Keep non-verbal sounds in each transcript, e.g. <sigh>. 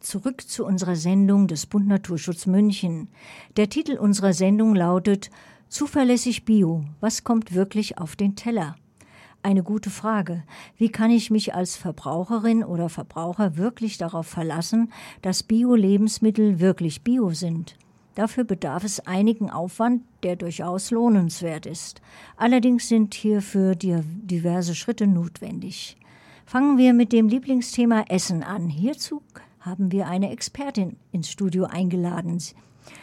zurück zu unserer Sendung des Bund Naturschutz München. Der Titel unserer Sendung lautet Zuverlässig Bio. Was kommt wirklich auf den Teller? Eine gute Frage. Wie kann ich mich als Verbraucherin oder Verbraucher wirklich darauf verlassen, dass Bio-Lebensmittel wirklich bio sind? Dafür bedarf es einigen Aufwand, der durchaus lohnenswert ist. Allerdings sind hierfür diverse Schritte notwendig. Fangen wir mit dem Lieblingsthema Essen an. Hierzu haben wir eine Expertin ins Studio eingeladen.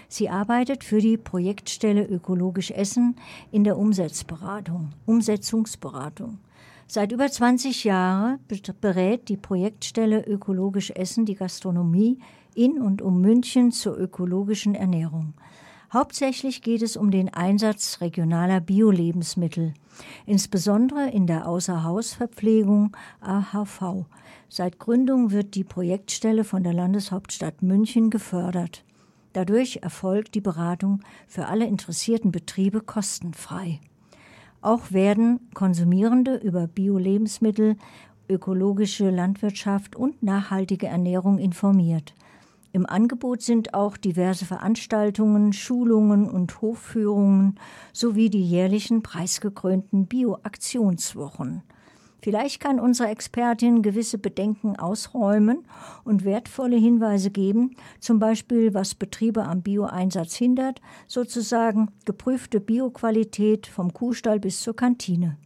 Sie arbeitet für die Projektstelle Ökologisch Essen in der Umsetzberatung, Umsetzungsberatung. Seit über 20 Jahren berät die Projektstelle Ökologisch Essen die Gastronomie in und um München zur ökologischen Ernährung. Hauptsächlich geht es um den Einsatz regionaler Bio-Lebensmittel, insbesondere in der Außerhausverpflegung AHV. Seit Gründung wird die Projektstelle von der Landeshauptstadt München gefördert. Dadurch erfolgt die Beratung für alle interessierten Betriebe kostenfrei. Auch werden Konsumierende über Bio-Lebensmittel, ökologische Landwirtschaft und nachhaltige Ernährung informiert. Im Angebot sind auch diverse Veranstaltungen, Schulungen und Hofführungen sowie die jährlichen preisgekrönten Bio-Aktionswochen. Vielleicht kann unsere Expertin gewisse Bedenken ausräumen und wertvolle Hinweise geben, zum Beispiel was Betriebe am Bioeinsatz hindert, sozusagen geprüfte Bioqualität vom Kuhstall bis zur Kantine.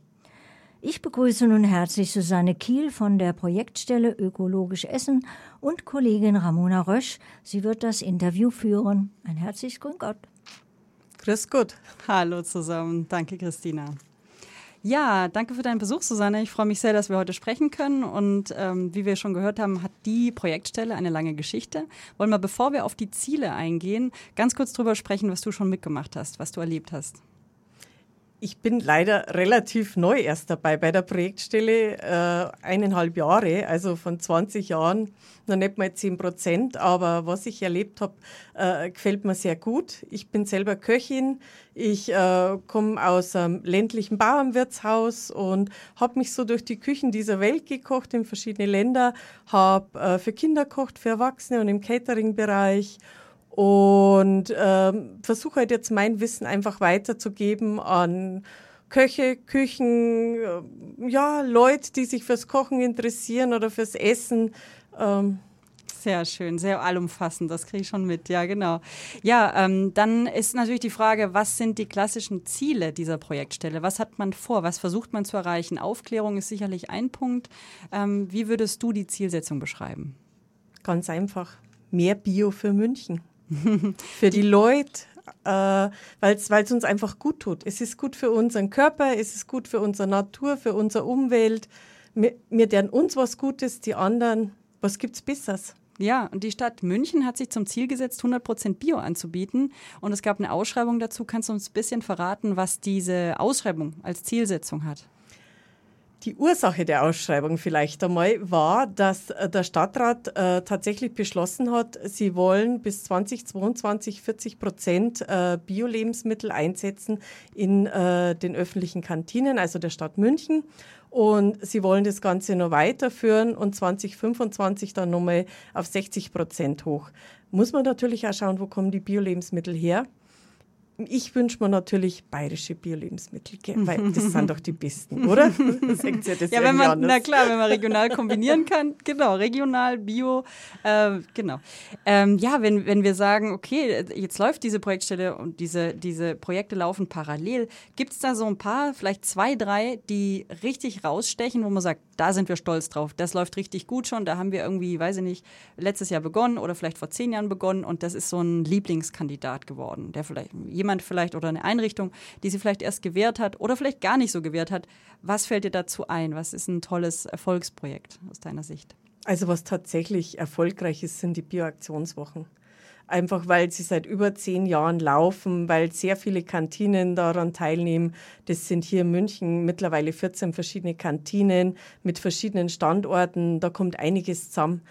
Ich begrüße nun herzlich Susanne Kiel von der Projektstelle Ökologisch Essen und Kollegin Ramona Rösch. Sie wird das Interview führen. Ein herzliches Grüß Gott. Grüß Gott. Hallo zusammen. Danke, Christina. Ja, danke für deinen Besuch, Susanne. Ich freue mich sehr, dass wir heute sprechen können. Und ähm, wie wir schon gehört haben, hat die Projektstelle eine lange Geschichte. Wollen wir, bevor wir auf die Ziele eingehen, ganz kurz darüber sprechen, was du schon mitgemacht hast, was du erlebt hast. Ich bin leider relativ neu erst dabei bei der Projektstelle, äh, eineinhalb Jahre, also von 20 Jahren, noch nicht mal 10 Prozent. Aber was ich erlebt habe, äh, gefällt mir sehr gut. Ich bin selber Köchin. Ich äh, komme aus einem ländlichen Bauernwirtshaus und habe mich so durch die Küchen dieser Welt gekocht in verschiedene Länder, habe äh, für Kinder gekocht, für Erwachsene und im Catering-Bereich und ähm, versuche halt jetzt mein Wissen einfach weiterzugeben an Köche, Küchen, äh, ja, Leute, die sich fürs Kochen interessieren oder fürs Essen. Ähm, sehr schön, sehr allumfassend, das kriege ich schon mit, ja, genau. Ja, ähm, dann ist natürlich die Frage, was sind die klassischen Ziele dieser Projektstelle? Was hat man vor? Was versucht man zu erreichen? Aufklärung ist sicherlich ein Punkt. Ähm, wie würdest du die Zielsetzung beschreiben? Ganz einfach, mehr Bio für München. <laughs> für die Leute, äh, weil es uns einfach gut tut. Es ist gut für unseren Körper, es ist gut für unsere Natur, für unsere Umwelt. Wir, deren uns was Gutes, die anderen, was gibt's Besseres? Ja, und die Stadt München hat sich zum Ziel gesetzt, 100% Bio anzubieten. Und es gab eine Ausschreibung dazu. Kannst du uns ein bisschen verraten, was diese Ausschreibung als Zielsetzung hat? Die Ursache der Ausschreibung vielleicht einmal war, dass äh, der Stadtrat äh, tatsächlich beschlossen hat, sie wollen bis 2022 40 Prozent äh, Bio-Lebensmittel einsetzen in äh, den öffentlichen Kantinen, also der Stadt München. Und sie wollen das Ganze noch weiterführen und 2025 dann nochmal auf 60 Prozent hoch. Muss man natürlich auch schauen, wo kommen die Bio-Lebensmittel her. Ich wünsche mir natürlich bayerische Bio-Lebensmittel, weil <laughs> das sind doch die besten, oder? <laughs> ja, ja wenn man, na klar, wenn man regional kombinieren kann, <laughs> genau, regional, Bio, äh, genau. Ähm, ja, wenn, wenn wir sagen, okay, jetzt läuft diese Projektstelle und diese, diese Projekte laufen parallel, gibt es da so ein paar, vielleicht zwei, drei, die richtig rausstechen, wo man sagt, da sind wir stolz drauf, das läuft richtig gut schon, da haben wir irgendwie, weiß ich nicht, letztes Jahr begonnen oder vielleicht vor zehn Jahren begonnen. Und das ist so ein Lieblingskandidat geworden, der vielleicht jemand jemand vielleicht oder eine Einrichtung, die sie vielleicht erst gewährt hat oder vielleicht gar nicht so gewährt hat. Was fällt dir dazu ein? Was ist ein tolles Erfolgsprojekt aus deiner Sicht? Also was tatsächlich erfolgreich ist, sind die Bioaktionswochen. Einfach weil sie seit über zehn Jahren laufen, weil sehr viele Kantinen daran teilnehmen. Das sind hier in München mittlerweile 14 verschiedene Kantinen mit verschiedenen Standorten. Da kommt einiges zusammen.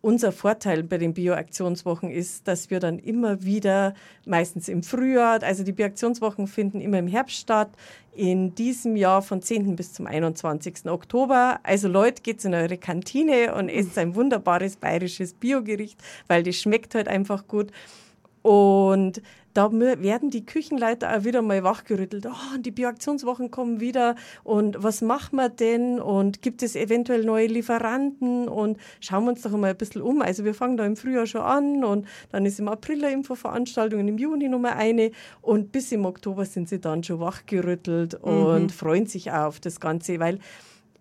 Unser Vorteil bei den Bioaktionswochen ist, dass wir dann immer wieder, meistens im Frühjahr, also die Bioaktionswochen finden immer im Herbst statt, in diesem Jahr von 10. bis zum 21. Oktober. Also Leute, geht in eure Kantine und esst ein wunderbares bayerisches Biogericht, weil das schmeckt halt einfach gut. Und da werden die Küchenleiter auch wieder mal wachgerüttelt. Oh, die Bioaktionswochen kommen wieder und was machen wir denn? Und gibt es eventuell neue Lieferanten? Und schauen wir uns doch mal ein bisschen um. Also wir fangen da im Frühjahr schon an und dann ist im April eine Infoveranstaltung und im Juni nochmal eine und bis im Oktober sind sie dann schon wachgerüttelt mhm. und freuen sich auch auf das Ganze, weil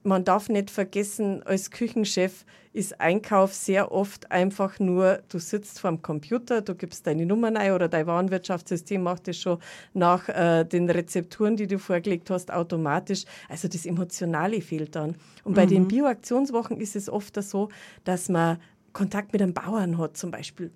man darf nicht vergessen, als Küchenchef ist Einkauf sehr oft einfach nur, du sitzt vor dem Computer, du gibst deine Nummern ein oder dein Warenwirtschaftssystem macht es schon nach äh, den Rezepturen, die du vorgelegt hast, automatisch. Also das Emotionale fehlt dann. Und bei mhm. den Bioaktionswochen ist es oft so, dass man Kontakt mit einem Bauern hat zum Beispiel.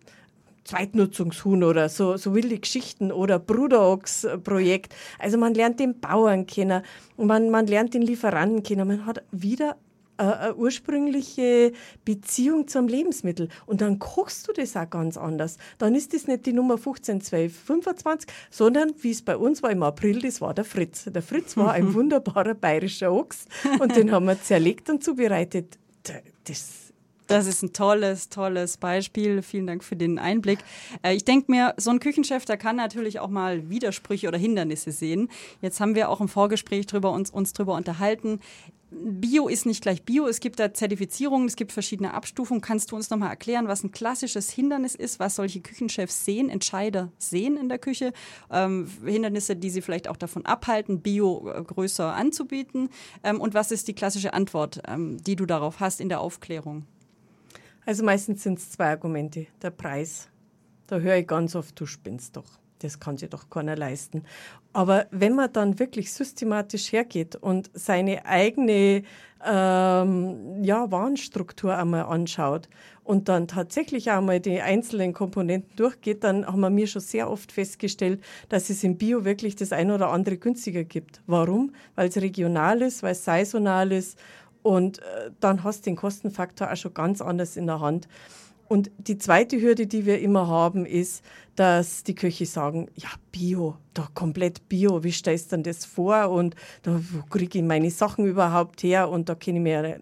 Zweitnutzungshuhn oder so, so wilde Geschichten oder Bruderochs-Projekt. Also man lernt den Bauern kennen, man, man lernt den Lieferanten kennen, man hat wieder eine ursprüngliche Beziehung zum Lebensmittel. Und dann kochst du das auch ganz anders. Dann ist das nicht die Nummer 15, 12, 25, sondern wie es bei uns war im April, das war der Fritz. Der Fritz war ein <laughs> wunderbarer bayerischer Ochs und den haben wir zerlegt und zubereitet. Das das ist ein tolles, tolles Beispiel. Vielen Dank für den Einblick. Äh, ich denke mir, so ein Küchenchef, der kann natürlich auch mal Widersprüche oder Hindernisse sehen. Jetzt haben wir auch im Vorgespräch drüber uns, uns drüber unterhalten. Bio ist nicht gleich Bio. Es gibt da Zertifizierungen, es gibt verschiedene Abstufungen. Kannst du uns nochmal erklären, was ein klassisches Hindernis ist, was solche Küchenchefs sehen, Entscheider sehen in der Küche? Ähm, Hindernisse, die sie vielleicht auch davon abhalten, Bio äh, größer anzubieten. Ähm, und was ist die klassische Antwort, ähm, die du darauf hast in der Aufklärung? Also meistens sind es zwei Argumente. Der Preis. Da höre ich ganz oft, du spinnst doch. Das kann sich doch keiner leisten. Aber wenn man dann wirklich systematisch hergeht und seine eigene ähm, ja, Warenstruktur einmal anschaut und dann tatsächlich einmal die einzelnen Komponenten durchgeht, dann haben wir mir schon sehr oft festgestellt, dass es im Bio wirklich das eine oder andere günstiger gibt. Warum? Weil es regional ist, weil es saisonal ist und äh, dann hast du den Kostenfaktor auch schon ganz anders in der Hand. Und die zweite Hürde, die wir immer haben, ist, dass die Köche sagen, ja, Bio, da komplett Bio, wie stellst du denn das vor? Und da, wo kriege ich meine Sachen überhaupt her? Und da kenne ich mir...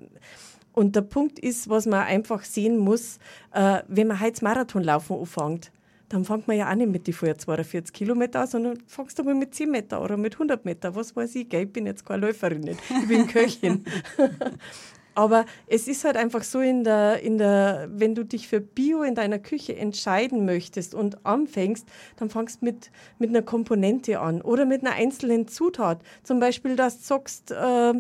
Und der Punkt ist, was man einfach sehen muss, äh, wenn man heute Marathonlaufen anfängt, dann fängt man ja auch nicht mit die vorher 42 Kilometer an, sondern fängst du mal mit 10 Meter oder mit 100 Meter, was weiß ich, gell? ich bin jetzt keine Läuferin, nicht. ich bin <laughs> Köchin. <laughs> Aber es ist halt einfach so, in der, in der, wenn du dich für Bio in deiner Küche entscheiden möchtest und anfängst, dann fangst du mit, mit einer Komponente an oder mit einer einzelnen Zutat. Zum Beispiel, dass du sagst, äh,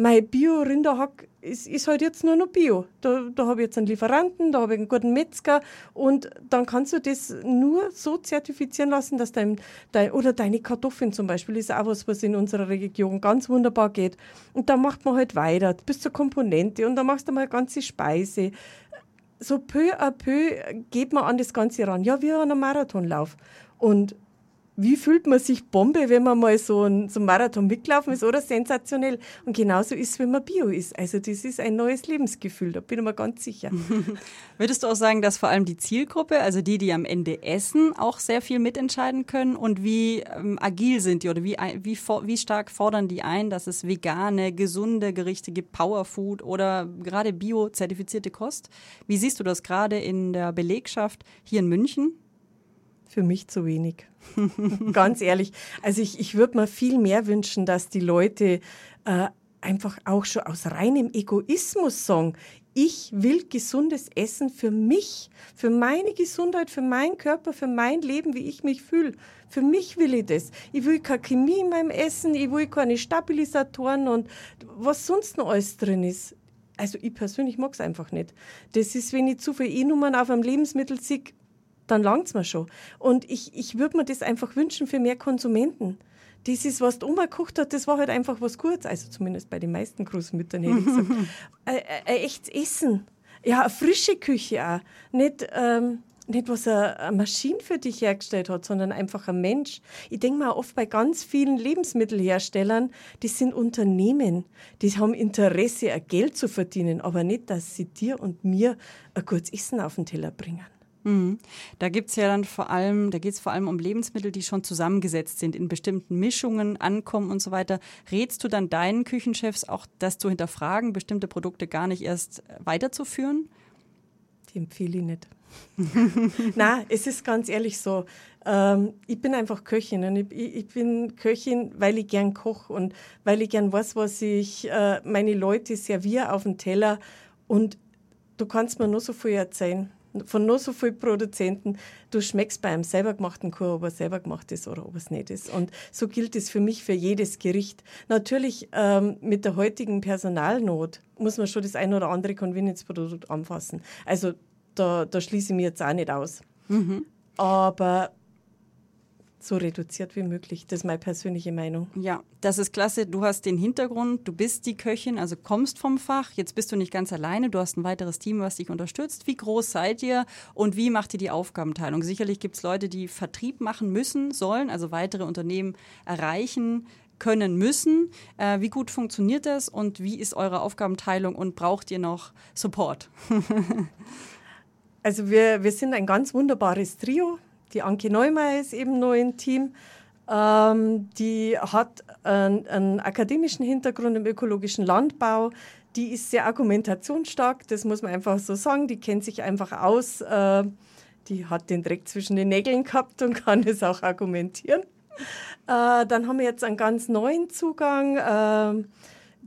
mein Bio-Rinderhack ist, ist halt jetzt nur noch Bio. Da, da habe ich jetzt einen Lieferanten, da habe ich einen guten Metzger und dann kannst du das nur so zertifizieren lassen, dass dein, dein oder deine Kartoffeln zum Beispiel ist auch was, was in unserer Region ganz wunderbar geht. Und dann macht man halt weiter bis zur Komponente und dann machst du mal eine ganze Speise. So peu à peu geht man an das Ganze ran. Ja, wie an einem Marathonlauf. Und wie fühlt man sich Bombe, wenn man mal so einen, so Marathon mitlaufen ist oder sensationell. Und genauso ist es, wenn man Bio ist. Also das ist ein neues Lebensgefühl, da bin ich mir ganz sicher. <laughs> Würdest du auch sagen, dass vor allem die Zielgruppe, also die, die am Ende essen, auch sehr viel mitentscheiden können? Und wie ähm, agil sind die oder wie, wie, wie stark fordern die ein, dass es vegane, gesunde Gerichte gibt, Powerfood oder gerade bio-zertifizierte Kost? Wie siehst du das gerade in der Belegschaft hier in München? Für mich zu wenig. <laughs> Ganz ehrlich. Also ich, ich würde mir viel mehr wünschen, dass die Leute äh, einfach auch schon aus reinem Egoismus sagen, ich will gesundes Essen für mich, für meine Gesundheit, für meinen Körper, für mein Leben, wie ich mich fühle. Für mich will ich das. Ich will keine Chemie in meinem Essen, ich will keine Stabilisatoren und was sonst noch alles drin ist. Also ich persönlich mag es einfach nicht. Das ist, wenn ich zu viele E-Nummern auf einem Lebensmittel sehe, dann langt es mir schon. Und ich, ich würde mir das einfach wünschen für mehr Konsumenten. Das ist, was die Oma gekocht hat, das war halt einfach was Gutes. Also zumindest bei den meisten Großmüttern hätte ich gesagt. <laughs> ein, ein echtes Essen. Ja, eine frische Küche auch. Nicht, ähm, nicht, was eine Maschine für dich hergestellt hat, sondern einfach ein Mensch. Ich denke mal oft bei ganz vielen Lebensmittelherstellern, die sind Unternehmen, die haben Interesse, ein Geld zu verdienen, aber nicht, dass sie dir und mir ein gutes Essen auf den Teller bringen. Mhm. Da gibt's ja dann vor allem, da geht es vor allem um Lebensmittel, die schon zusammengesetzt sind, in bestimmten Mischungen ankommen und so weiter. Rätst du dann deinen Küchenchefs auch, das zu hinterfragen, bestimmte Produkte gar nicht erst weiterzuführen? Die empfehle ich nicht. <laughs> Na, es ist ganz ehrlich so. Ähm, ich bin einfach Köchin und ich, ich, bin Köchin, weil ich gern koche und weil ich gern weiß, was ich äh, meine Leute serviere auf dem Teller. Und du kannst mir nur so viel erzählen von nur so vielen Produzenten. Du schmeckst bei einem selber gemachten Kuchen, ob er selber gemacht ist oder ob es nicht ist. Und so gilt es für mich für jedes Gericht. Natürlich ähm, mit der heutigen Personalnot muss man schon das ein oder andere Convenience-Produkt anfassen. Also da, da schließe ich mir jetzt auch nicht aus. Mhm. Aber so reduziert wie möglich. Das ist meine persönliche Meinung. Ja, das ist klasse. Du hast den Hintergrund, du bist die Köchin, also kommst vom Fach. Jetzt bist du nicht ganz alleine, du hast ein weiteres Team, was dich unterstützt. Wie groß seid ihr und wie macht ihr die Aufgabenteilung? Sicherlich gibt es Leute, die Vertrieb machen müssen, sollen, also weitere Unternehmen erreichen können müssen. Äh, wie gut funktioniert das und wie ist eure Aufgabenteilung und braucht ihr noch Support? <laughs> Also wir, wir sind ein ganz wunderbares Trio. Die Anke Neumeier ist eben neu im Team. Ähm, die hat einen, einen, akademischen Hintergrund im ökologischen Landbau. Die ist sehr argumentationsstark, das muss man einfach so sagen. Die kennt sich einfach aus. Äh, die hat den Dreck zwischen den Nägeln gehabt und <laughs> kann es auch argumentieren. Äh, dann haben wir jetzt einen ganz neuen Zugang. Äh,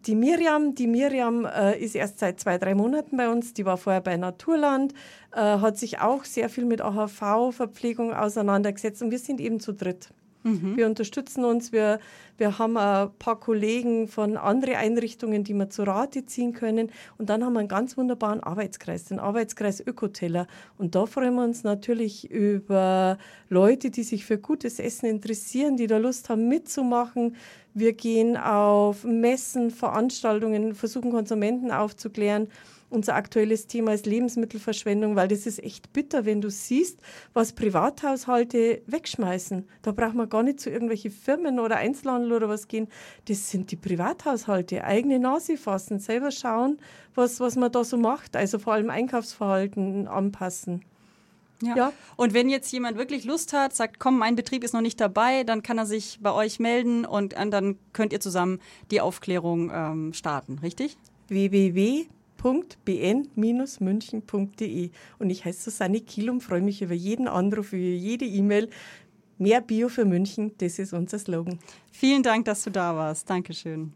die Miriam, die Miriam äh, ist erst seit zwei, drei Monaten bei uns. Die war vorher bei Naturland, äh, hat sich auch sehr viel mit AHV-Verpflegung auseinandergesetzt und wir sind eben zu dritt. Mhm. Wir unterstützen uns. Wir, wir haben ein paar Kollegen von anderen Einrichtungen, die wir zu Rate ziehen können. Und dann haben wir einen ganz wunderbaren Arbeitskreis, den Arbeitskreis Ökoteller. Und da freuen wir uns natürlich über Leute, die sich für gutes Essen interessieren, die da Lust haben mitzumachen, wir gehen auf Messen, Veranstaltungen, versuchen Konsumenten aufzuklären. Unser aktuelles Thema ist Lebensmittelverschwendung, weil das ist echt bitter, wenn du siehst, was Privathaushalte wegschmeißen. Da braucht man gar nicht zu irgendwelchen Firmen oder Einzelhandel oder was gehen. Das sind die Privathaushalte. Eigene Nase fassen, selber schauen, was, was man da so macht. Also vor allem Einkaufsverhalten anpassen. Ja. ja. Und wenn jetzt jemand wirklich Lust hat, sagt, komm, mein Betrieb ist noch nicht dabei, dann kann er sich bei euch melden und dann könnt ihr zusammen die Aufklärung ähm, starten, richtig? www.bn-münchen.de Und ich heiße Susanne Kiel und freue mich über jeden Anruf, über jede E-Mail. Mehr Bio für München, das ist unser Slogan. Vielen Dank, dass du da warst. Dankeschön.